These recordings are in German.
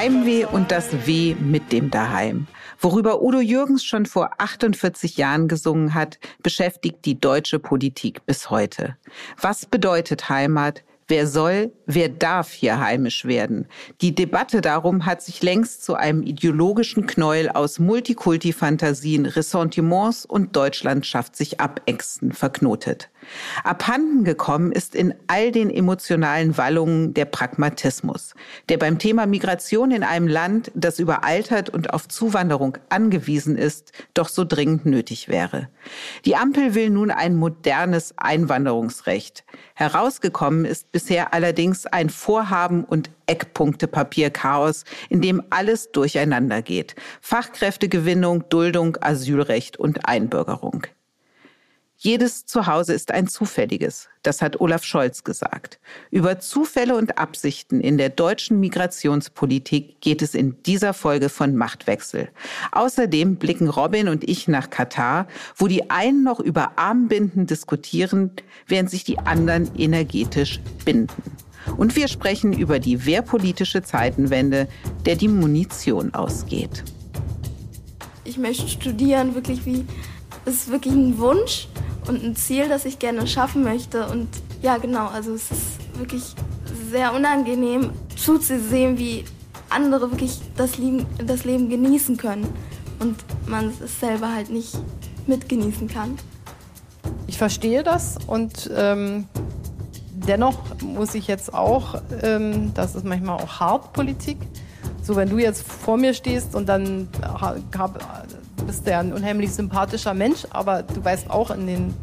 Heimweh und das Weh mit dem Daheim. Worüber Udo Jürgens schon vor 48 Jahren gesungen hat, beschäftigt die deutsche Politik bis heute. Was bedeutet Heimat? Wer soll, wer darf hier heimisch werden? Die Debatte darum hat sich längst zu einem ideologischen Knäuel aus Multikulti-Fantasien, Ressentiments und Deutschland schafft sich abächsten verknotet. Abhanden gekommen ist in all den emotionalen Wallungen der Pragmatismus, der beim Thema Migration in einem Land, das überaltert und auf Zuwanderung angewiesen ist, doch so dringend nötig wäre. Die Ampel will nun ein modernes Einwanderungsrecht. Herausgekommen ist bisher allerdings ein Vorhaben und Eckpunktepapier-Chaos, in dem alles durcheinander geht. Fachkräftegewinnung, Duldung, Asylrecht und Einbürgerung. Jedes Zuhause ist ein zufälliges, das hat Olaf Scholz gesagt. Über Zufälle und Absichten in der deutschen Migrationspolitik geht es in dieser Folge von Machtwechsel. Außerdem blicken Robin und ich nach Katar, wo die einen noch über Armbinden diskutieren, während sich die anderen energetisch binden. Und wir sprechen über die wehrpolitische Zeitenwende, der die Munition ausgeht. Ich möchte studieren, wirklich wie, es ist wirklich ein Wunsch und ein Ziel, das ich gerne schaffen möchte. Und ja, genau, also es ist wirklich sehr unangenehm zuzusehen, wie andere wirklich das Leben, das Leben genießen können und man es selber halt nicht mitgenießen kann. Ich verstehe das und ähm, dennoch muss ich jetzt auch, ähm, das ist manchmal auch hart Politik, so wenn du jetzt vor mir stehst und dann hab, bist du ja ein unheimlich sympathischer Mensch, aber du weißt auch, in den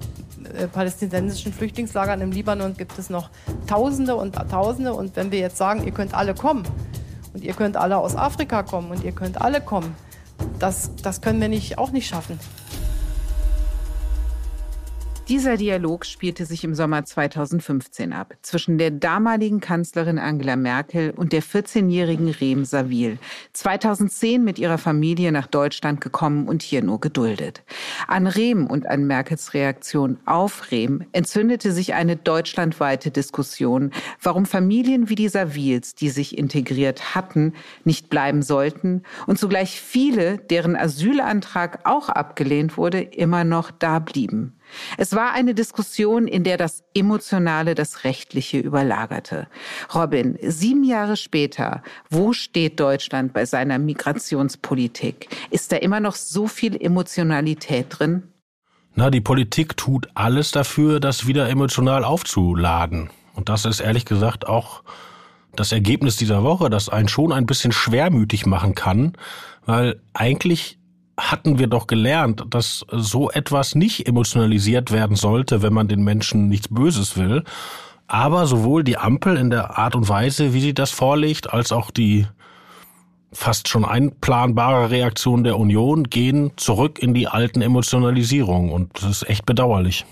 äh, palästinensischen Flüchtlingslagern im Libanon gibt es noch Tausende und Tausende. Und wenn wir jetzt sagen, ihr könnt alle kommen und ihr könnt alle aus Afrika kommen und ihr könnt alle kommen, das, das können wir nicht, auch nicht schaffen. Dieser Dialog spielte sich im Sommer 2015 ab zwischen der damaligen Kanzlerin Angela Merkel und der 14-jährigen Rehm Savil, 2010 mit ihrer Familie nach Deutschland gekommen und hier nur geduldet. An Rehm und an Merkels Reaktion auf Rehm entzündete sich eine deutschlandweite Diskussion, warum Familien wie die Savils, die sich integriert hatten, nicht bleiben sollten und zugleich viele, deren Asylantrag auch abgelehnt wurde, immer noch da blieben. Es war eine Diskussion, in der das Emotionale das Rechtliche überlagerte. Robin, sieben Jahre später, wo steht Deutschland bei seiner Migrationspolitik? Ist da immer noch so viel Emotionalität drin? Na, die Politik tut alles dafür, das wieder emotional aufzuladen. Und das ist ehrlich gesagt auch das Ergebnis dieser Woche, das einen schon ein bisschen schwermütig machen kann, weil eigentlich hatten wir doch gelernt, dass so etwas nicht emotionalisiert werden sollte, wenn man den Menschen nichts Böses will. Aber sowohl die Ampel in der Art und Weise, wie sie das vorlegt, als auch die fast schon einplanbare Reaktion der Union gehen zurück in die alten Emotionalisierungen. Und das ist echt bedauerlich.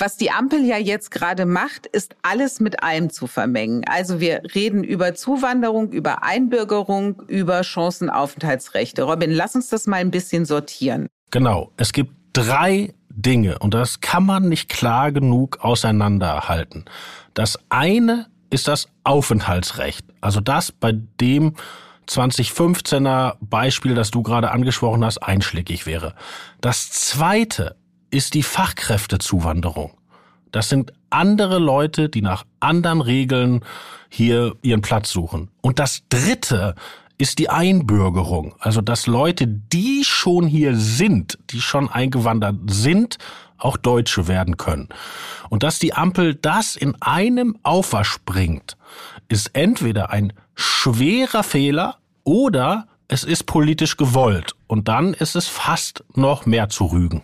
Was die Ampel ja jetzt gerade macht, ist alles mit allem zu vermengen. Also wir reden über Zuwanderung, über Einbürgerung, über Chancenaufenthaltsrechte. Robin, lass uns das mal ein bisschen sortieren. Genau. Es gibt drei Dinge und das kann man nicht klar genug auseinanderhalten. Das eine ist das Aufenthaltsrecht. Also das, bei dem 2015er Beispiel, das du gerade angesprochen hast, einschlägig wäre. Das zweite ist die Fachkräftezuwanderung. Das sind andere Leute, die nach anderen Regeln hier ihren Platz suchen. Und das Dritte ist die Einbürgerung. Also dass Leute, die schon hier sind, die schon eingewandert sind, auch Deutsche werden können. Und dass die Ampel das in einem Aufwasch bringt, ist entweder ein schwerer Fehler oder es ist politisch gewollt. Und dann ist es fast noch mehr zu rügen.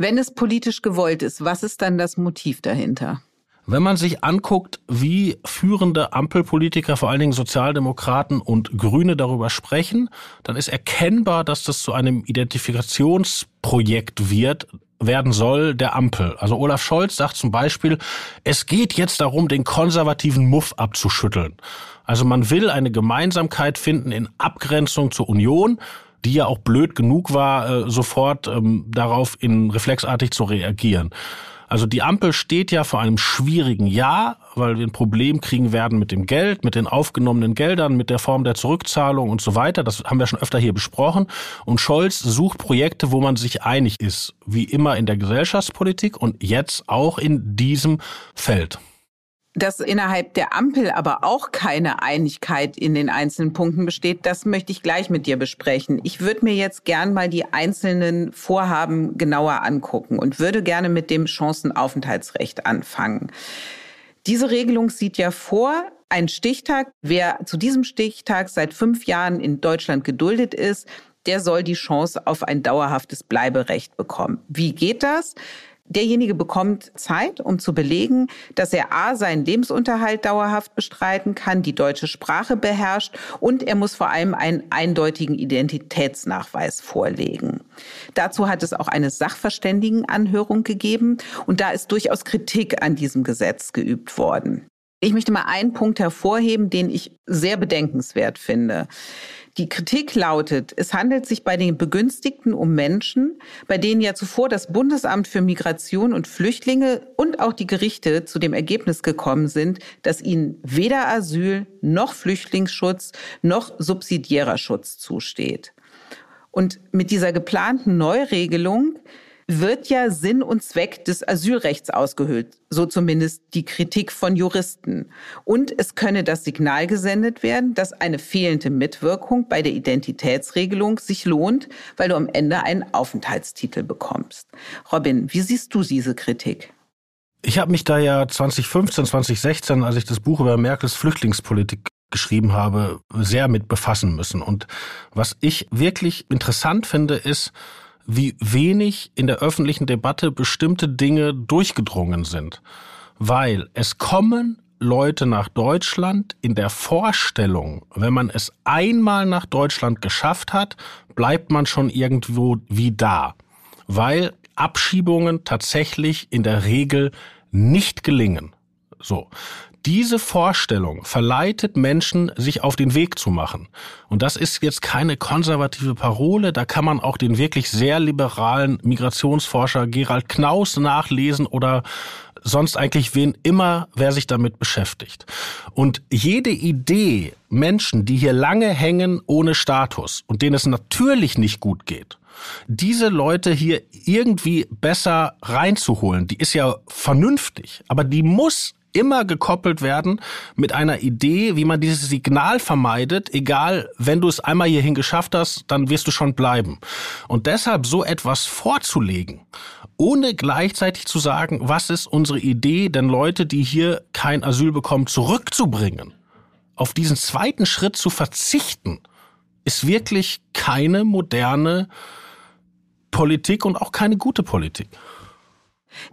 Wenn es politisch gewollt ist, was ist dann das Motiv dahinter? Wenn man sich anguckt, wie führende Ampelpolitiker, vor allen Dingen Sozialdemokraten und Grüne darüber sprechen, dann ist erkennbar, dass das zu einem Identifikationsprojekt wird, werden soll der Ampel. Also Olaf Scholz sagt zum Beispiel, es geht jetzt darum, den konservativen Muff abzuschütteln. Also man will eine Gemeinsamkeit finden in Abgrenzung zur Union, die ja auch blöd genug war, äh, sofort ähm, darauf in reflexartig zu reagieren. Also die Ampel steht ja vor einem schwierigen Jahr, weil wir ein Problem kriegen werden mit dem Geld, mit den aufgenommenen Geldern, mit der Form der Zurückzahlung und so weiter. Das haben wir schon öfter hier besprochen. Und Scholz sucht Projekte, wo man sich einig ist, wie immer in der Gesellschaftspolitik und jetzt auch in diesem Feld dass innerhalb der Ampel aber auch keine Einigkeit in den einzelnen Punkten besteht, das möchte ich gleich mit dir besprechen. Ich würde mir jetzt gern mal die einzelnen Vorhaben genauer angucken und würde gerne mit dem Chancenaufenthaltsrecht anfangen. Diese Regelung sieht ja vor, ein Stichtag, wer zu diesem Stichtag seit fünf Jahren in Deutschland geduldet ist, der soll die Chance auf ein dauerhaftes Bleiberecht bekommen. Wie geht das? Derjenige bekommt Zeit, um zu belegen, dass er A, seinen Lebensunterhalt dauerhaft bestreiten kann, die deutsche Sprache beherrscht und er muss vor allem einen eindeutigen Identitätsnachweis vorlegen. Dazu hat es auch eine Sachverständigenanhörung gegeben und da ist durchaus Kritik an diesem Gesetz geübt worden. Ich möchte mal einen Punkt hervorheben, den ich sehr bedenkenswert finde. Die Kritik lautet, es handelt sich bei den Begünstigten um Menschen, bei denen ja zuvor das Bundesamt für Migration und Flüchtlinge und auch die Gerichte zu dem Ergebnis gekommen sind, dass ihnen weder Asyl noch Flüchtlingsschutz noch subsidiärer Schutz zusteht. Und mit dieser geplanten Neuregelung wird ja Sinn und Zweck des Asylrechts ausgehöhlt, so zumindest die Kritik von Juristen. Und es könne das Signal gesendet werden, dass eine fehlende Mitwirkung bei der Identitätsregelung sich lohnt, weil du am Ende einen Aufenthaltstitel bekommst. Robin, wie siehst du diese Kritik? Ich habe mich da ja 2015, 2016, als ich das Buch über Merkels Flüchtlingspolitik geschrieben habe, sehr mit befassen müssen. Und was ich wirklich interessant finde, ist, wie wenig in der öffentlichen Debatte bestimmte Dinge durchgedrungen sind. Weil es kommen Leute nach Deutschland in der Vorstellung, wenn man es einmal nach Deutschland geschafft hat, bleibt man schon irgendwo wie da. Weil Abschiebungen tatsächlich in der Regel nicht gelingen. So diese Vorstellung verleitet Menschen, sich auf den Weg zu machen. Und das ist jetzt keine konservative Parole, da kann man auch den wirklich sehr liberalen Migrationsforscher Gerald Knaus nachlesen oder sonst eigentlich wen immer, wer sich damit beschäftigt. Und jede Idee, Menschen, die hier lange hängen ohne Status und denen es natürlich nicht gut geht, diese Leute hier irgendwie besser reinzuholen, die ist ja vernünftig, aber die muss immer gekoppelt werden mit einer Idee, wie man dieses Signal vermeidet, egal, wenn du es einmal hierhin geschafft hast, dann wirst du schon bleiben. Und deshalb so etwas vorzulegen, ohne gleichzeitig zu sagen, was ist unsere Idee, denn Leute, die hier kein Asyl bekommen, zurückzubringen, auf diesen zweiten Schritt zu verzichten, ist wirklich keine moderne Politik und auch keine gute Politik.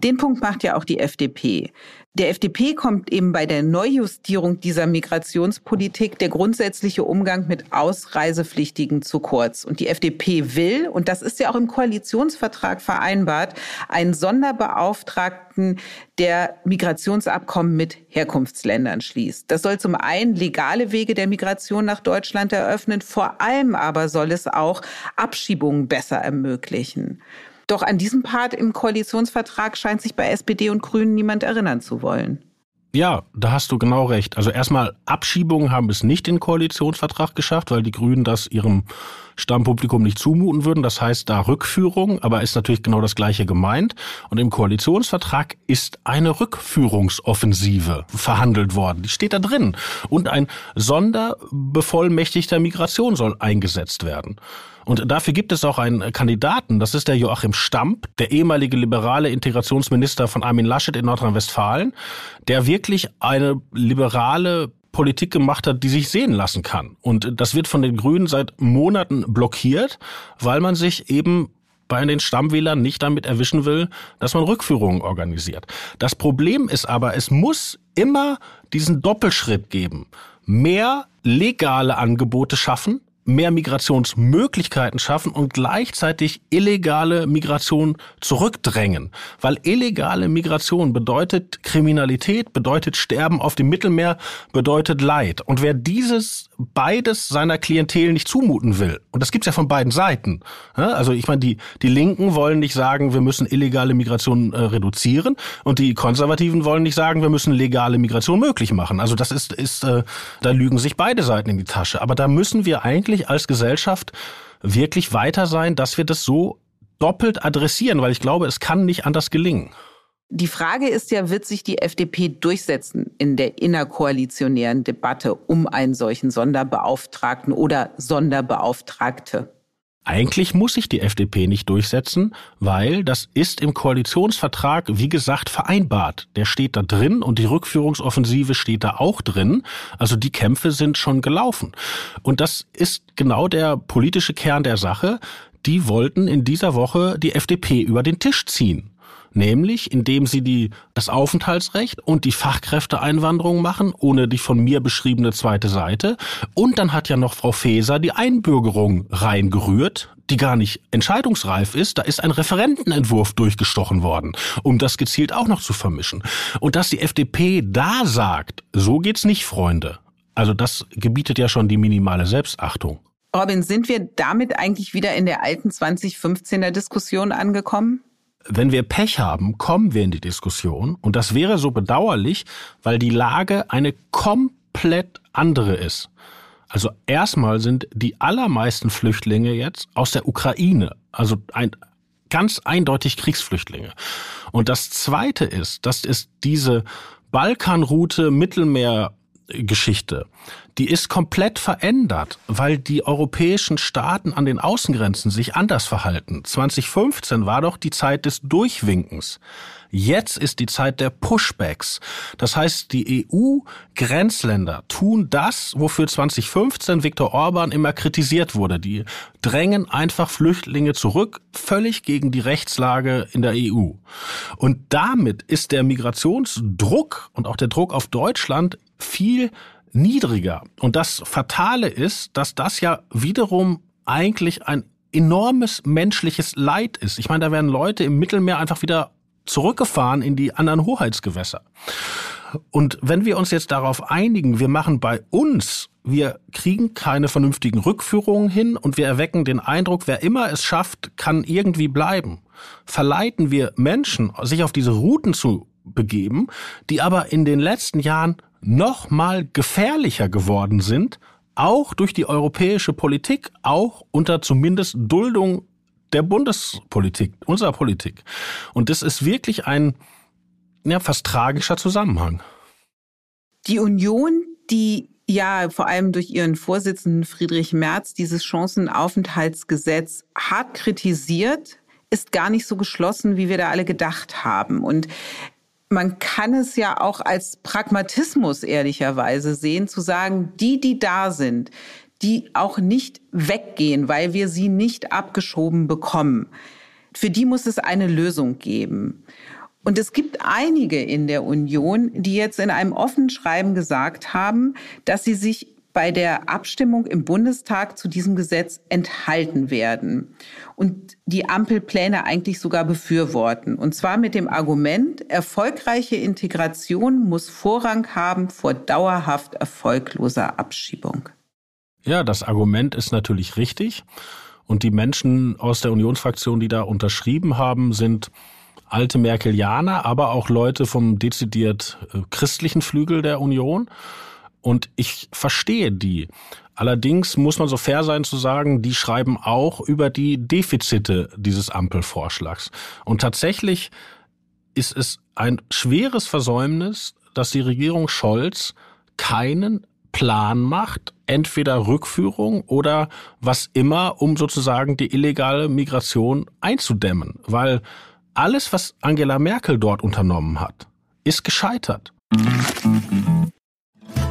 Den Punkt macht ja auch die FDP. Der FDP kommt eben bei der Neujustierung dieser Migrationspolitik der grundsätzliche Umgang mit Ausreisepflichtigen zu kurz. Und die FDP will, und das ist ja auch im Koalitionsvertrag vereinbart, einen Sonderbeauftragten, der Migrationsabkommen mit Herkunftsländern schließt. Das soll zum einen legale Wege der Migration nach Deutschland eröffnen, vor allem aber soll es auch Abschiebungen besser ermöglichen. Doch an diesem Part im Koalitionsvertrag scheint sich bei SPD und Grünen niemand erinnern zu wollen. Ja, da hast du genau recht. Also erstmal Abschiebungen haben es nicht in den Koalitionsvertrag geschafft, weil die Grünen das ihrem Stammpublikum nicht zumuten würden. Das heißt da Rückführung, aber ist natürlich genau das gleiche gemeint. Und im Koalitionsvertrag ist eine Rückführungsoffensive verhandelt worden. Die steht da drin. Und ein Sonderbevollmächtigter Migration soll eingesetzt werden. Und dafür gibt es auch einen Kandidaten, das ist der Joachim Stamp, der ehemalige liberale Integrationsminister von Armin Laschet in Nordrhein-Westfalen, der wirklich eine liberale Politik gemacht hat, die sich sehen lassen kann. Und das wird von den Grünen seit Monaten blockiert, weil man sich eben bei den Stammwählern nicht damit erwischen will, dass man Rückführungen organisiert. Das Problem ist aber, es muss immer diesen Doppelschritt geben. Mehr legale Angebote schaffen, mehr Migrationsmöglichkeiten schaffen und gleichzeitig illegale Migration zurückdrängen. Weil illegale Migration bedeutet Kriminalität, bedeutet Sterben auf dem Mittelmeer, bedeutet Leid. Und wer dieses beides seiner Klientel nicht zumuten will, und das gibt's ja von beiden Seiten. Also ich meine, die, die Linken wollen nicht sagen, wir müssen illegale Migration äh, reduzieren und die Konservativen wollen nicht sagen, wir müssen legale Migration möglich machen. Also das ist, ist äh, da lügen sich beide Seiten in die Tasche. Aber da müssen wir eigentlich eigentlich als Gesellschaft wirklich weiter sein, dass wir das so doppelt adressieren, weil ich glaube, es kann nicht anders gelingen. Die Frage ist ja, wird sich die FDP durchsetzen in der innerkoalitionären Debatte um einen solchen Sonderbeauftragten oder Sonderbeauftragte? Eigentlich muss sich die FDP nicht durchsetzen, weil das ist im Koalitionsvertrag, wie gesagt, vereinbart. Der steht da drin und die Rückführungsoffensive steht da auch drin. Also die Kämpfe sind schon gelaufen. Und das ist genau der politische Kern der Sache. Die wollten in dieser Woche die FDP über den Tisch ziehen nämlich indem sie die, das Aufenthaltsrecht und die Fachkräfteeinwanderung machen, ohne die von mir beschriebene zweite Seite. Und dann hat ja noch Frau Faeser die Einbürgerung reingerührt, die gar nicht entscheidungsreif ist. Da ist ein Referentenentwurf durchgestochen worden, um das gezielt auch noch zu vermischen. Und dass die FDP da sagt, so geht's nicht, Freunde. Also das gebietet ja schon die minimale Selbstachtung. Robin, sind wir damit eigentlich wieder in der alten 2015er Diskussion angekommen? Wenn wir Pech haben, kommen wir in die Diskussion. Und das wäre so bedauerlich, weil die Lage eine komplett andere ist. Also erstmal sind die allermeisten Flüchtlinge jetzt aus der Ukraine. Also ein, ganz eindeutig Kriegsflüchtlinge. Und das Zweite ist, dass es diese Balkanroute Mittelmeer Geschichte, die ist komplett verändert, weil die europäischen Staaten an den Außengrenzen sich anders verhalten. 2015 war doch die Zeit des Durchwinkens. Jetzt ist die Zeit der Pushbacks. Das heißt, die EU-Grenzländer tun das, wofür 2015 Viktor Orban immer kritisiert wurde. Die drängen einfach Flüchtlinge zurück, völlig gegen die Rechtslage in der EU. Und damit ist der Migrationsdruck und auch der Druck auf Deutschland viel niedriger. Und das Fatale ist, dass das ja wiederum eigentlich ein enormes menschliches Leid ist. Ich meine, da werden Leute im Mittelmeer einfach wieder zurückgefahren in die anderen Hoheitsgewässer. Und wenn wir uns jetzt darauf einigen, wir machen bei uns, wir kriegen keine vernünftigen Rückführungen hin und wir erwecken den Eindruck, wer immer es schafft, kann irgendwie bleiben, verleiten wir Menschen, sich auf diese Routen zu begeben, die aber in den letzten Jahren noch mal gefährlicher geworden sind, auch durch die europäische Politik, auch unter zumindest Duldung der Bundespolitik, unserer Politik. Und das ist wirklich ein ja, fast tragischer Zusammenhang. Die Union, die ja vor allem durch ihren Vorsitzenden Friedrich Merz dieses Chancenaufenthaltsgesetz hart kritisiert, ist gar nicht so geschlossen, wie wir da alle gedacht haben. Und man kann es ja auch als Pragmatismus ehrlicherweise sehen, zu sagen, die, die da sind, die auch nicht weggehen, weil wir sie nicht abgeschoben bekommen. Für die muss es eine Lösung geben. Und es gibt einige in der Union, die jetzt in einem offenen Schreiben gesagt haben, dass sie sich bei der Abstimmung im Bundestag zu diesem Gesetz enthalten werden und die Ampelpläne eigentlich sogar befürworten. Und zwar mit dem Argument, erfolgreiche Integration muss Vorrang haben vor dauerhaft erfolgloser Abschiebung. Ja, das Argument ist natürlich richtig. Und die Menschen aus der Unionsfraktion, die da unterschrieben haben, sind alte Merkelianer, aber auch Leute vom dezidiert äh, christlichen Flügel der Union. Und ich verstehe die. Allerdings muss man so fair sein zu sagen, die schreiben auch über die Defizite dieses Ampelvorschlags. Und tatsächlich ist es ein schweres Versäumnis, dass die Regierung Scholz keinen Plan macht, entweder Rückführung oder was immer, um sozusagen die illegale Migration einzudämmen. Weil alles, was Angela Merkel dort unternommen hat, ist gescheitert.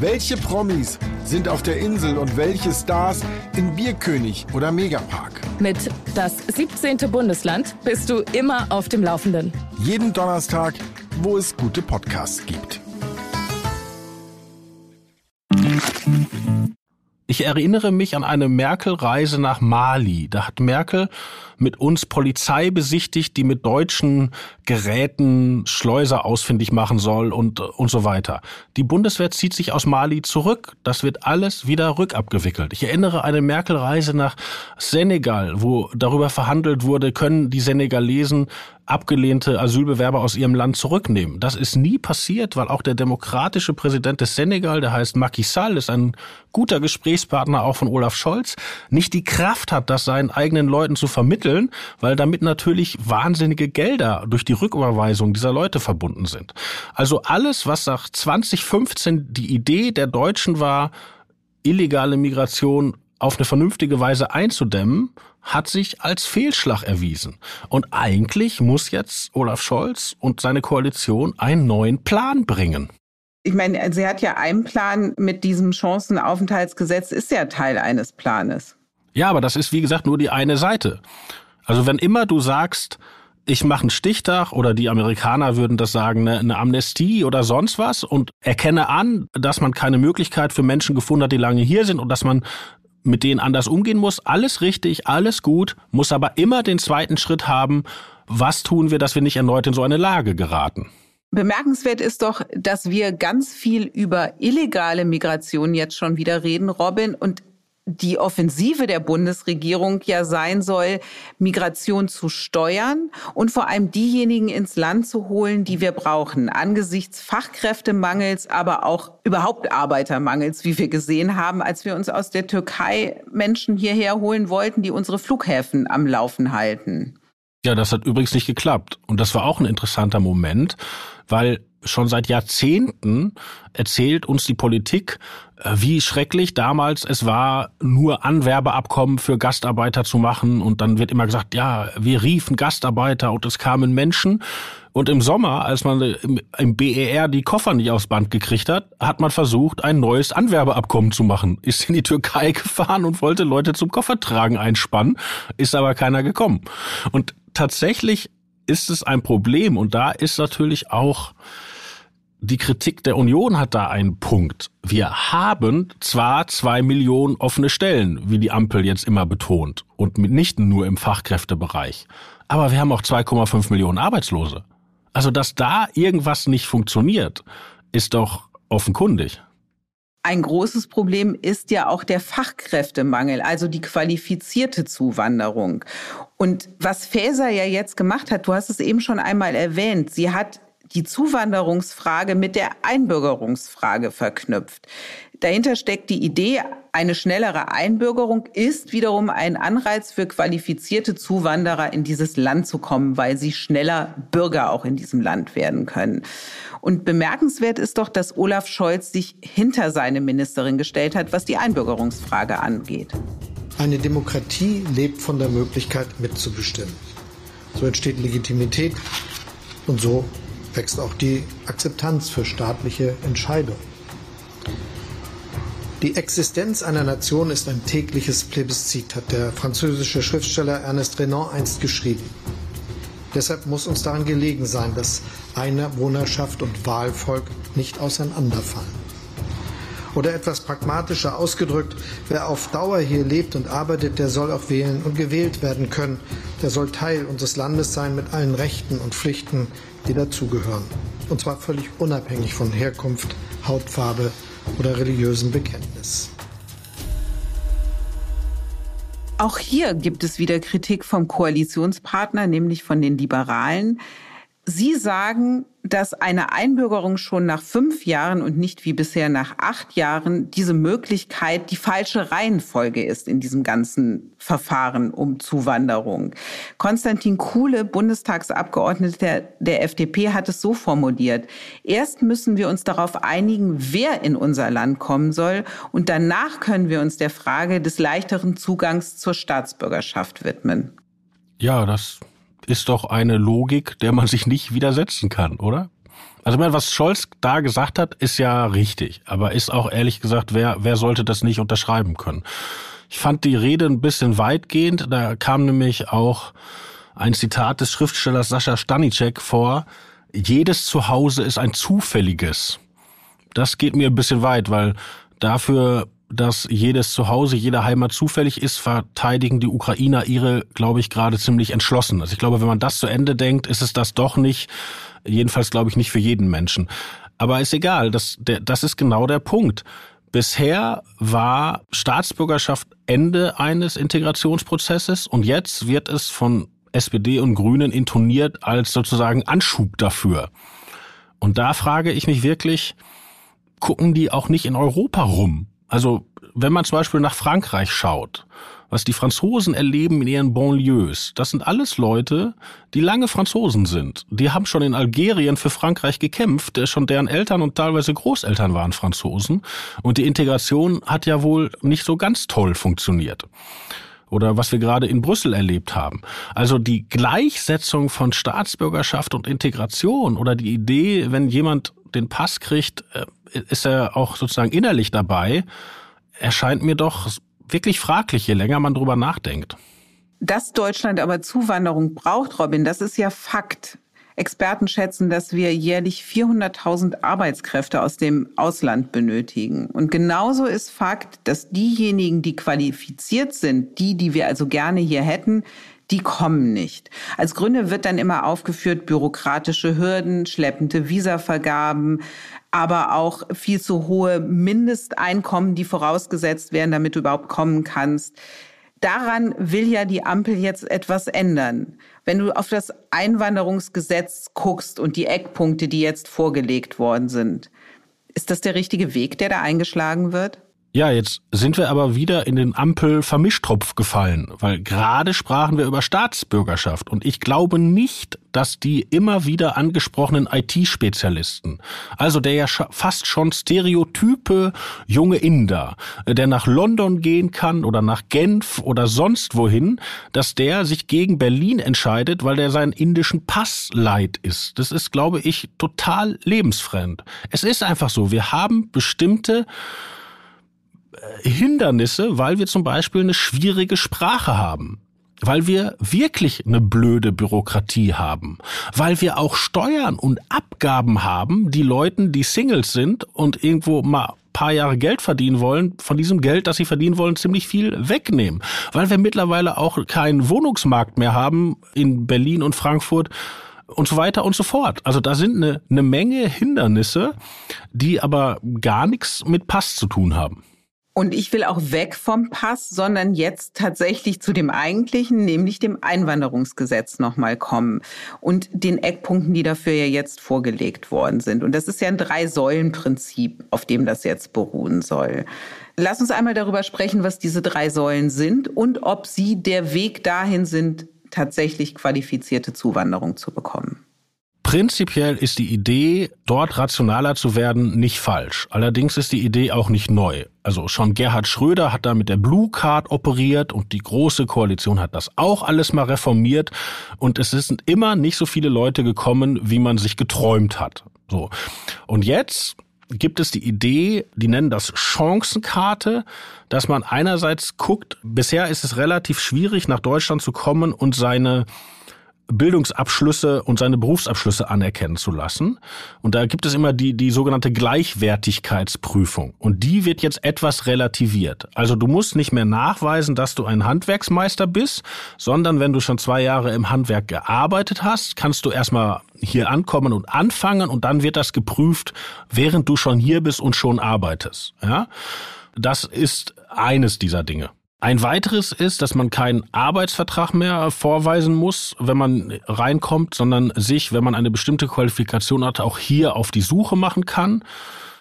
Welche Promis sind auf der Insel und welche Stars in Bierkönig oder Megapark? Mit das 17. Bundesland bist du immer auf dem Laufenden. Jeden Donnerstag, wo es gute Podcasts gibt. Ich erinnere mich an eine Merkel-Reise nach Mali. Da hat Merkel mit uns Polizei besichtigt, die mit deutschen Geräten Schleuser ausfindig machen soll und, und so weiter. Die Bundeswehr zieht sich aus Mali zurück. Das wird alles wieder rückabgewickelt. Ich erinnere eine Merkel-Reise nach Senegal, wo darüber verhandelt wurde, können die Senegalesen abgelehnte Asylbewerber aus ihrem Land zurücknehmen. Das ist nie passiert, weil auch der demokratische Präsident des Senegal, der heißt Macky Sall, ist ein guter Gesprächspartner auch von Olaf Scholz, nicht die Kraft hat, das seinen eigenen Leuten zu vermitteln, weil damit natürlich wahnsinnige Gelder durch die Rücküberweisung dieser Leute verbunden sind. Also alles, was nach 2015 die Idee der Deutschen war, illegale Migration auf eine vernünftige Weise einzudämmen, hat sich als Fehlschlag erwiesen. Und eigentlich muss jetzt Olaf Scholz und seine Koalition einen neuen Plan bringen. Ich meine, sie hat ja einen Plan mit diesem Chancenaufenthaltsgesetz, ist ja Teil eines Planes. Ja, aber das ist, wie gesagt, nur die eine Seite. Also wenn immer du sagst, ich mache einen Stichtag oder die Amerikaner würden das sagen, eine, eine, Amnestie oder sonst was und erkenne an, dass man keine Möglichkeit für Menschen gefunden hat, die lange hier sind und dass man mit denen anders umgehen muss. Alles richtig, alles gut, muss aber immer den zweiten Schritt haben. Was tun wir, dass wir nicht erneut in so eine Lage geraten? Bemerkenswert ist doch, dass wir ganz viel über illegale Migration jetzt schon wieder reden, Robin, und die Offensive der Bundesregierung ja sein soll, Migration zu steuern und vor allem diejenigen ins Land zu holen, die wir brauchen, angesichts Fachkräftemangels, aber auch überhaupt Arbeitermangels, wie wir gesehen haben, als wir uns aus der Türkei Menschen hierher holen wollten, die unsere Flughäfen am Laufen halten. Ja, das hat übrigens nicht geklappt. Und das war auch ein interessanter Moment, weil schon seit Jahrzehnten erzählt uns die Politik, wie schrecklich damals es war, nur Anwerbeabkommen für Gastarbeiter zu machen. Und dann wird immer gesagt, ja, wir riefen Gastarbeiter und es kamen Menschen. Und im Sommer, als man im BER die Koffer nicht aufs Band gekriegt hat, hat man versucht, ein neues Anwerbeabkommen zu machen. Ist in die Türkei gefahren und wollte Leute zum Koffertragen einspannen, ist aber keiner gekommen. Und tatsächlich ist es ein Problem und da ist natürlich auch die Kritik der Union hat da einen Punkt. Wir haben zwar zwei Millionen offene Stellen, wie die Ampel jetzt immer betont, und nicht nur im Fachkräftebereich, aber wir haben auch 2,5 Millionen Arbeitslose. Also, dass da irgendwas nicht funktioniert, ist doch offenkundig. Ein großes Problem ist ja auch der Fachkräftemangel, also die qualifizierte Zuwanderung. Und was Faeser ja jetzt gemacht hat, du hast es eben schon einmal erwähnt, sie hat die Zuwanderungsfrage mit der Einbürgerungsfrage verknüpft. Dahinter steckt die Idee, eine schnellere Einbürgerung ist wiederum ein Anreiz für qualifizierte Zuwanderer in dieses Land zu kommen, weil sie schneller Bürger auch in diesem Land werden können. Und bemerkenswert ist doch, dass Olaf Scholz sich hinter seine Ministerin gestellt hat, was die Einbürgerungsfrage angeht. Eine Demokratie lebt von der Möglichkeit mitzubestimmen. So entsteht Legitimität und so wächst auch die Akzeptanz für staatliche Entscheidungen. Die Existenz einer Nation ist ein tägliches Plebiszit, hat der französische Schriftsteller Ernest Renan einst geschrieben. Deshalb muss uns daran gelegen sein, dass Einwohnerschaft und Wahlvolk nicht auseinanderfallen. Oder etwas pragmatischer ausgedrückt, wer auf Dauer hier lebt und arbeitet, der soll auch wählen und gewählt werden können. Der soll Teil unseres Landes sein mit allen Rechten und Pflichten, die dazugehören. Und zwar völlig unabhängig von Herkunft, Hautfarbe oder religiösem Bekenntnis. Auch hier gibt es wieder Kritik vom Koalitionspartner, nämlich von den Liberalen. Sie sagen, dass eine Einbürgerung schon nach fünf Jahren und nicht wie bisher nach acht Jahren diese Möglichkeit die falsche Reihenfolge ist in diesem ganzen Verfahren um Zuwanderung. Konstantin Kuhle, Bundestagsabgeordneter der, FDP, hat es so formuliert. Erst müssen wir uns darauf einigen, wer in unser Land kommen soll, und danach können wir uns der Frage des leichteren Zugangs zur Staatsbürgerschaft widmen. Ja, das ist doch eine Logik, der man sich nicht widersetzen kann, oder? Also was Scholz da gesagt hat, ist ja richtig, aber ist auch ehrlich gesagt, wer, wer sollte das nicht unterschreiben können? Ich fand die Rede ein bisschen weitgehend, da kam nämlich auch ein Zitat des Schriftstellers Sascha Stanicek vor, jedes Zuhause ist ein zufälliges. Das geht mir ein bisschen weit, weil dafür dass jedes Zuhause, jede Heimat zufällig ist, verteidigen die Ukrainer ihre, glaube ich, gerade ziemlich entschlossen. Also ich glaube, wenn man das zu Ende denkt, ist es das doch nicht. Jedenfalls glaube ich nicht für jeden Menschen. Aber ist egal, das, der, das ist genau der Punkt. Bisher war Staatsbürgerschaft Ende eines Integrationsprozesses und jetzt wird es von SPD und Grünen intoniert als sozusagen Anschub dafür. Und da frage ich mich wirklich, gucken die auch nicht in Europa rum? Also wenn man zum Beispiel nach Frankreich schaut, was die Franzosen erleben in ihren Banlieues, das sind alles Leute, die lange Franzosen sind. Die haben schon in Algerien für Frankreich gekämpft, schon deren Eltern und teilweise Großeltern waren Franzosen. Und die Integration hat ja wohl nicht so ganz toll funktioniert. Oder was wir gerade in Brüssel erlebt haben. Also die Gleichsetzung von Staatsbürgerschaft und Integration oder die Idee, wenn jemand den Pass kriegt, äh, ist er auch sozusagen innerlich dabei, erscheint mir doch wirklich fraglich, je länger man drüber nachdenkt. Dass Deutschland aber Zuwanderung braucht, Robin, das ist ja Fakt. Experten schätzen, dass wir jährlich 400.000 Arbeitskräfte aus dem Ausland benötigen. Und genauso ist Fakt, dass diejenigen, die qualifiziert sind, die, die wir also gerne hier hätten, die kommen nicht. Als Gründe wird dann immer aufgeführt bürokratische Hürden, schleppende Visavergaben, aber auch viel zu hohe Mindesteinkommen, die vorausgesetzt werden, damit du überhaupt kommen kannst. Daran will ja die Ampel jetzt etwas ändern. Wenn du auf das Einwanderungsgesetz guckst und die Eckpunkte, die jetzt vorgelegt worden sind, ist das der richtige Weg, der da eingeschlagen wird? Ja, jetzt sind wir aber wieder in den Ampel-Vermischtropf gefallen, weil gerade sprachen wir über Staatsbürgerschaft und ich glaube nicht, dass die immer wieder angesprochenen IT-Spezialisten, also der ja fast schon stereotype junge Inder, der nach London gehen kann oder nach Genf oder sonst wohin, dass der sich gegen Berlin entscheidet, weil der seinen indischen Pass leid ist. Das ist, glaube ich, total lebensfremd. Es ist einfach so, wir haben bestimmte Hindernisse, weil wir zum Beispiel eine schwierige Sprache haben. Weil wir wirklich eine blöde Bürokratie haben. Weil wir auch Steuern und Abgaben haben, die Leuten, die Singles sind und irgendwo mal paar Jahre Geld verdienen wollen, von diesem Geld, das sie verdienen wollen, ziemlich viel wegnehmen. Weil wir mittlerweile auch keinen Wohnungsmarkt mehr haben in Berlin und Frankfurt, und so weiter und so fort. Also da sind eine, eine Menge Hindernisse, die aber gar nichts mit Pass zu tun haben. Und ich will auch weg vom Pass, sondern jetzt tatsächlich zu dem eigentlichen, nämlich dem Einwanderungsgesetz nochmal kommen und den Eckpunkten, die dafür ja jetzt vorgelegt worden sind. Und das ist ja ein Drei-Säulen-Prinzip, auf dem das jetzt beruhen soll. Lass uns einmal darüber sprechen, was diese drei Säulen sind und ob sie der Weg dahin sind, tatsächlich qualifizierte Zuwanderung zu bekommen. Prinzipiell ist die Idee, dort rationaler zu werden, nicht falsch. Allerdings ist die Idee auch nicht neu. Also schon Gerhard Schröder hat da mit der Blue Card operiert und die Große Koalition hat das auch alles mal reformiert und es sind immer nicht so viele Leute gekommen, wie man sich geträumt hat. So. Und jetzt gibt es die Idee, die nennen das Chancenkarte, dass man einerseits guckt, bisher ist es relativ schwierig, nach Deutschland zu kommen und seine Bildungsabschlüsse und seine Berufsabschlüsse anerkennen zu lassen. Und da gibt es immer die, die sogenannte Gleichwertigkeitsprüfung. Und die wird jetzt etwas relativiert. Also du musst nicht mehr nachweisen, dass du ein Handwerksmeister bist, sondern wenn du schon zwei Jahre im Handwerk gearbeitet hast, kannst du erstmal hier ankommen und anfangen und dann wird das geprüft, während du schon hier bist und schon arbeitest. Ja? Das ist eines dieser Dinge. Ein weiteres ist, dass man keinen Arbeitsvertrag mehr vorweisen muss, wenn man reinkommt, sondern sich, wenn man eine bestimmte Qualifikation hat, auch hier auf die Suche machen kann.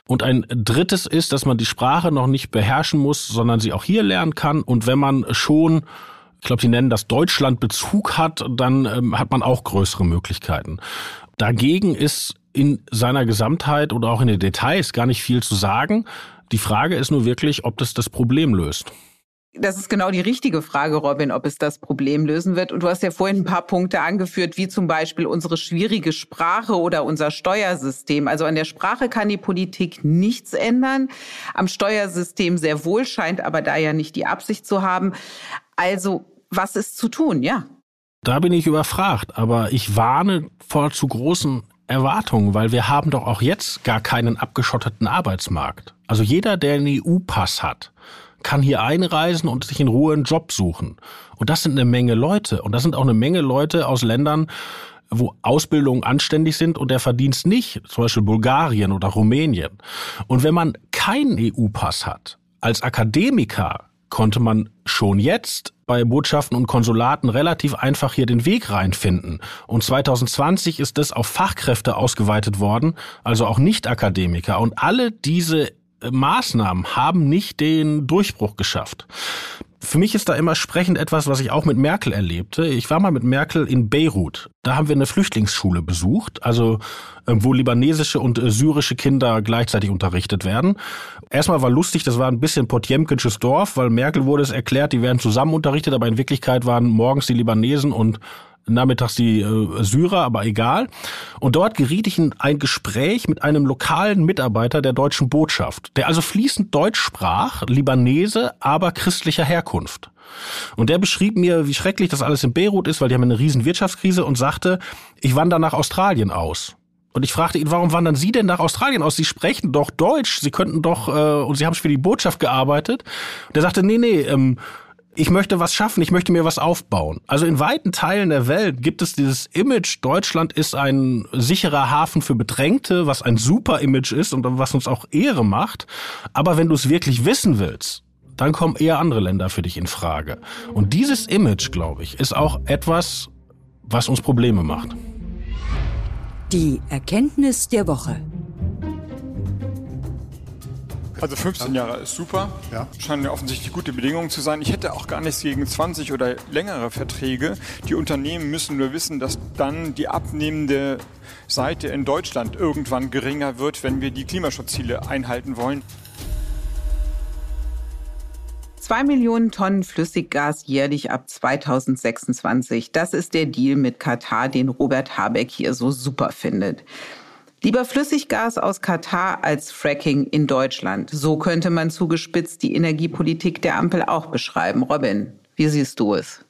Und ein drittes ist, dass man die Sprache noch nicht beherrschen muss, sondern sie auch hier lernen kann. Und wenn man schon, ich glaube, sie nennen das Deutschlandbezug hat, dann ähm, hat man auch größere Möglichkeiten. Dagegen ist in seiner Gesamtheit oder auch in den Details gar nicht viel zu sagen. Die Frage ist nur wirklich, ob das das Problem löst. Das ist genau die richtige Frage, Robin, ob es das Problem lösen wird. Und du hast ja vorhin ein paar Punkte angeführt, wie zum Beispiel unsere schwierige Sprache oder unser Steuersystem. Also an der Sprache kann die Politik nichts ändern. Am Steuersystem sehr wohl, scheint aber da ja nicht die Absicht zu haben. Also was ist zu tun, ja? Da bin ich überfragt, aber ich warne vor zu großen Erwartungen, weil wir haben doch auch jetzt gar keinen abgeschotteten Arbeitsmarkt. Also jeder, der einen EU-Pass hat, kann hier einreisen und sich in Ruhe einen Job suchen. Und das sind eine Menge Leute. Und das sind auch eine Menge Leute aus Ländern, wo Ausbildungen anständig sind und der Verdienst nicht, zum Beispiel Bulgarien oder Rumänien. Und wenn man keinen EU-Pass hat, als Akademiker konnte man schon jetzt bei Botschaften und Konsulaten relativ einfach hier den Weg reinfinden. Und 2020 ist das auf Fachkräfte ausgeweitet worden, also auch Nicht-Akademiker. Und alle diese Maßnahmen haben nicht den Durchbruch geschafft. Für mich ist da immer sprechend etwas, was ich auch mit Merkel erlebte. Ich war mal mit Merkel in Beirut. Da haben wir eine Flüchtlingsschule besucht, also äh, wo libanesische und äh, syrische Kinder gleichzeitig unterrichtet werden. Erstmal war lustig, das war ein bisschen Potjemkinsches Dorf, weil Merkel wurde es erklärt, die werden zusammen unterrichtet, aber in Wirklichkeit waren morgens die Libanesen und nachmittags die äh, Syrer, aber egal. Und dort geriet ich in ein Gespräch mit einem lokalen Mitarbeiter der deutschen Botschaft, der also fließend Deutsch sprach, Libanese, aber christlicher Herkunft. Und der beschrieb mir, wie schrecklich das alles in Beirut ist, weil die haben eine riesen Wirtschaftskrise und sagte, ich wandere nach Australien aus. Und ich fragte ihn, warum wandern Sie denn nach Australien aus? Sie sprechen doch Deutsch, Sie könnten doch, äh, und Sie haben für die Botschaft gearbeitet. Und er sagte, nee, nee, ähm, ich möchte was schaffen, ich möchte mir was aufbauen. Also in weiten Teilen der Welt gibt es dieses Image, Deutschland ist ein sicherer Hafen für Bedrängte, was ein super Image ist und was uns auch Ehre macht. Aber wenn du es wirklich wissen willst, dann kommen eher andere Länder für dich in Frage. Und dieses Image, glaube ich, ist auch etwas, was uns Probleme macht. Die Erkenntnis der Woche. Also 15 Jahre ist super. Ja. Scheinen ja offensichtlich gute Bedingungen zu sein. Ich hätte auch gar nichts gegen 20 oder längere Verträge. Die Unternehmen müssen nur wissen, dass dann die abnehmende Seite in Deutschland irgendwann geringer wird, wenn wir die Klimaschutzziele einhalten wollen. Zwei Millionen Tonnen Flüssiggas jährlich ab 2026. Das ist der Deal mit Katar, den Robert Habeck hier so super findet. Lieber Flüssiggas aus Katar als Fracking in Deutschland. So könnte man zugespitzt die Energiepolitik der Ampel auch beschreiben. Robin, wie siehst du es?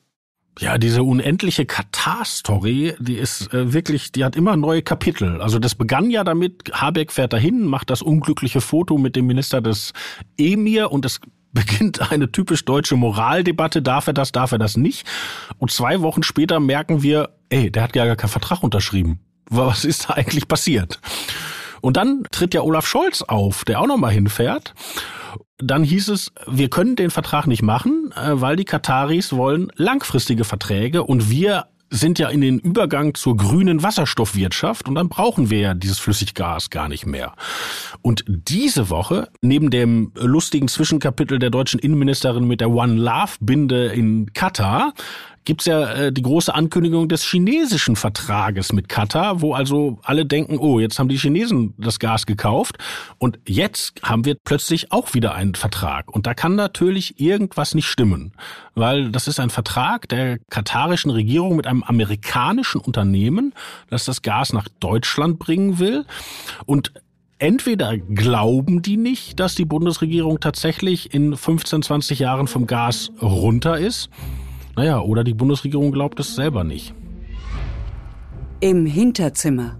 Ja, diese unendliche Katar-Story, die ist äh, wirklich, die hat immer neue Kapitel. Also das begann ja damit, Habeck fährt dahin, macht das unglückliche Foto mit dem Minister des Emir und es beginnt eine typisch deutsche Moraldebatte, darf er das, darf er das nicht. Und zwei Wochen später merken wir, ey, der hat ja gar keinen Vertrag unterschrieben was ist da eigentlich passiert? Und dann tritt ja Olaf Scholz auf, der auch nochmal hinfährt. Dann hieß es, wir können den Vertrag nicht machen, äh, weil die Kataris wollen langfristige Verträge und wir sind ja in den Übergang zur grünen Wasserstoffwirtschaft und dann brauchen wir ja dieses Flüssiggas gar nicht mehr. Und diese Woche, neben dem lustigen Zwischenkapitel der deutschen Innenministerin mit der One Love Binde in Katar, gibt's ja äh, die große Ankündigung des chinesischen Vertrages mit Katar, wo also alle denken, oh, jetzt haben die Chinesen das Gas gekauft und jetzt haben wir plötzlich auch wieder einen Vertrag. Und da kann natürlich irgendwas nicht stimmen, weil das ist ein Vertrag der katarischen Regierung mit einem amerikanischen Unternehmen, das das Gas nach Deutschland bringen will. Und entweder glauben die nicht, dass die Bundesregierung tatsächlich in 15, 20 Jahren vom Gas runter ist, naja, oder die Bundesregierung glaubt es selber nicht. Im Hinterzimmer.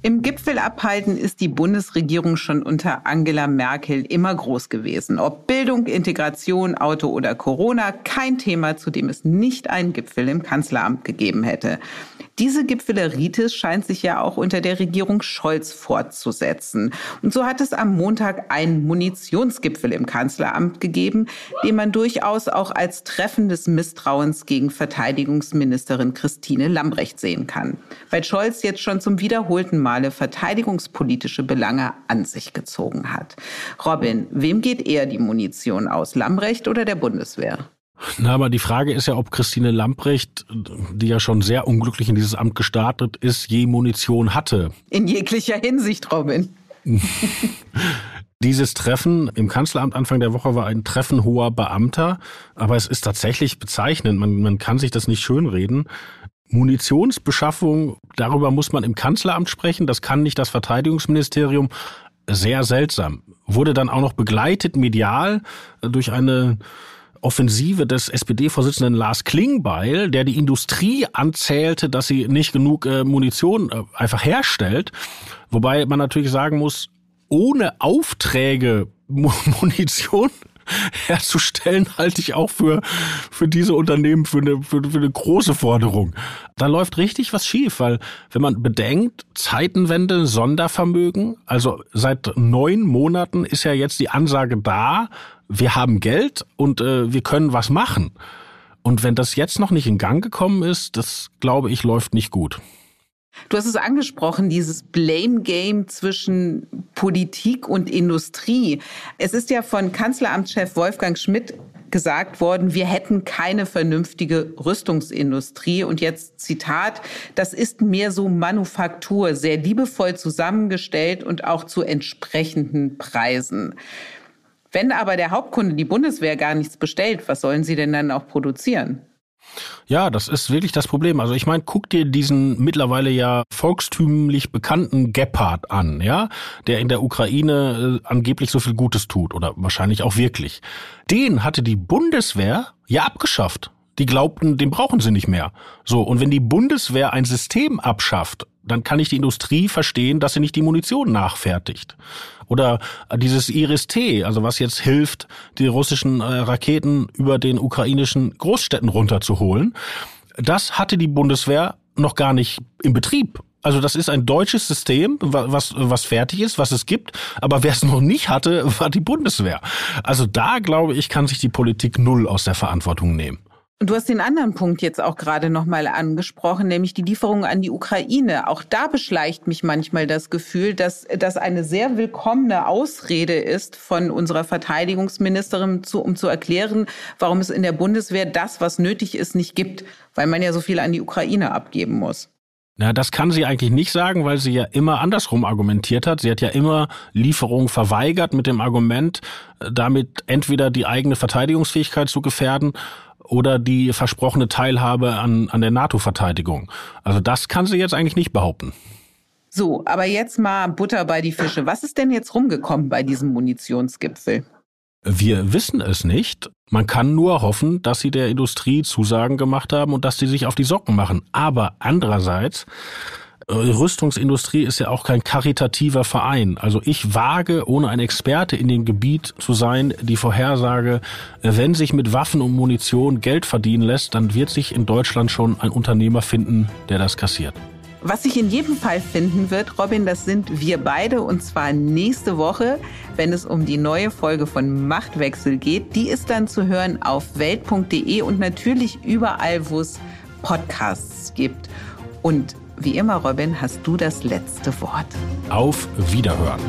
Im Gipfelabhalten ist die Bundesregierung schon unter Angela Merkel immer groß gewesen. Ob Bildung, Integration, Auto oder Corona, kein Thema, zu dem es nicht einen Gipfel im Kanzleramt gegeben hätte. Diese Gipfeleritis scheint sich ja auch unter der Regierung Scholz fortzusetzen. Und so hat es am Montag einen Munitionsgipfel im Kanzleramt gegeben, den man durchaus auch als Treffen des Misstrauens gegen Verteidigungsministerin Christine Lambrecht sehen kann. Weil Scholz jetzt schon zum wiederholten Male verteidigungspolitische Belange an sich gezogen hat. Robin, wem geht eher die Munition aus, Lambrecht oder der Bundeswehr? Na, aber die Frage ist ja, ob Christine Lamprecht, die ja schon sehr unglücklich in dieses Amt gestartet ist, je Munition hatte. In jeglicher Hinsicht, Robin. Dieses Treffen im Kanzleramt Anfang der Woche war ein Treffen hoher Beamter, aber es ist tatsächlich bezeichnend. Man, man kann sich das nicht schönreden. Munitionsbeschaffung, darüber muss man im Kanzleramt sprechen. Das kann nicht das Verteidigungsministerium. Sehr seltsam. Wurde dann auch noch begleitet medial durch eine Offensive des SPD-Vorsitzenden Lars Klingbeil, der die Industrie anzählte, dass sie nicht genug äh, Munition äh, einfach herstellt. Wobei man natürlich sagen muss, ohne Aufträge Munition herzustellen, halte ich auch für, für diese Unternehmen für eine, für, für eine große Forderung. Da läuft richtig was schief, weil wenn man bedenkt, Zeitenwende, Sondervermögen, also seit neun Monaten ist ja jetzt die Ansage da, wir haben Geld und äh, wir können was machen. Und wenn das jetzt noch nicht in Gang gekommen ist, das glaube ich, läuft nicht gut. Du hast es angesprochen, dieses Blame Game zwischen Politik und Industrie. Es ist ja von Kanzleramtschef Wolfgang Schmidt gesagt worden, wir hätten keine vernünftige Rüstungsindustrie. Und jetzt Zitat, das ist mehr so Manufaktur, sehr liebevoll zusammengestellt und auch zu entsprechenden Preisen. Wenn aber der Hauptkunde, die Bundeswehr, gar nichts bestellt, was sollen sie denn dann auch produzieren? Ja, das ist wirklich das Problem. Also ich meine, guck dir diesen mittlerweile ja volkstümlich bekannten Gepard an, ja, der in der Ukraine äh, angeblich so viel Gutes tut oder wahrscheinlich auch wirklich. Den hatte die Bundeswehr ja abgeschafft. Die glaubten, den brauchen sie nicht mehr. So, und wenn die Bundeswehr ein System abschafft, dann kann ich die Industrie verstehen, dass sie nicht die Munition nachfertigt. Oder dieses Iris-T, also was jetzt hilft, die russischen äh, Raketen über den ukrainischen Großstädten runterzuholen. Das hatte die Bundeswehr noch gar nicht im Betrieb. Also das ist ein deutsches System, was, was fertig ist, was es gibt. Aber wer es noch nicht hatte, war die Bundeswehr. Also da, glaube ich, kann sich die Politik null aus der Verantwortung nehmen. Du hast den anderen Punkt jetzt auch gerade nochmal angesprochen, nämlich die Lieferung an die Ukraine. Auch da beschleicht mich manchmal das Gefühl, dass das eine sehr willkommene Ausrede ist von unserer Verteidigungsministerin, zu, um zu erklären, warum es in der Bundeswehr das, was nötig ist, nicht gibt, weil man ja so viel an die Ukraine abgeben muss. Na, das kann sie eigentlich nicht sagen, weil sie ja immer andersrum argumentiert hat. Sie hat ja immer Lieferungen verweigert mit dem Argument, äh, damit entweder die eigene Verteidigungsfähigkeit zu gefährden oder die versprochene Teilhabe an, an der NATO-Verteidigung. Also das kann sie jetzt eigentlich nicht behaupten. So, aber jetzt mal Butter bei die Fische. Was ist denn jetzt rumgekommen bei diesem Munitionsgipfel? Wir wissen es nicht. Man kann nur hoffen, dass sie der Industrie Zusagen gemacht haben und dass sie sich auf die Socken machen. Aber andererseits Rüstungsindustrie ist ja auch kein karitativer Verein. Also ich wage, ohne ein Experte in dem Gebiet zu sein, die Vorhersage, äh, wenn sich mit Waffen und Munition Geld verdienen lässt, dann wird sich in Deutschland schon ein Unternehmer finden, der das kassiert. Was sich in jedem Fall finden wird, Robin, das sind wir beide und zwar nächste Woche, wenn es um die neue Folge von Machtwechsel geht. Die ist dann zu hören auf welt.de und natürlich überall, wo es Podcasts gibt. Und wie immer, Robin, hast du das letzte Wort. Auf Wiederhören.